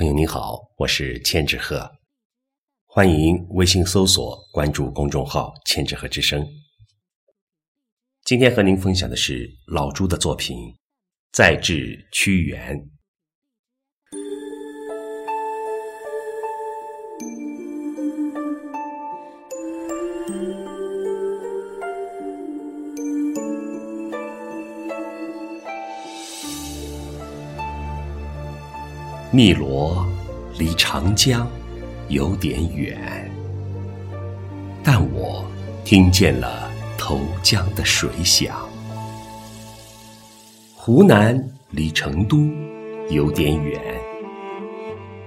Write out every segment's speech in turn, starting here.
朋友你好，我是千纸鹤，欢迎微信搜索关注公众号“千纸鹤之声”。今天和您分享的是老朱的作品《再制屈原》。汨罗离长江有点远，但我听见了投江的水响。湖南离成都有点远，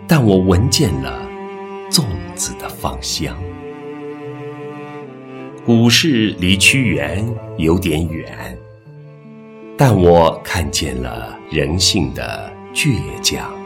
但我闻见了粽子的芳香。古市离屈原有点远，但我看见了人性的倔强。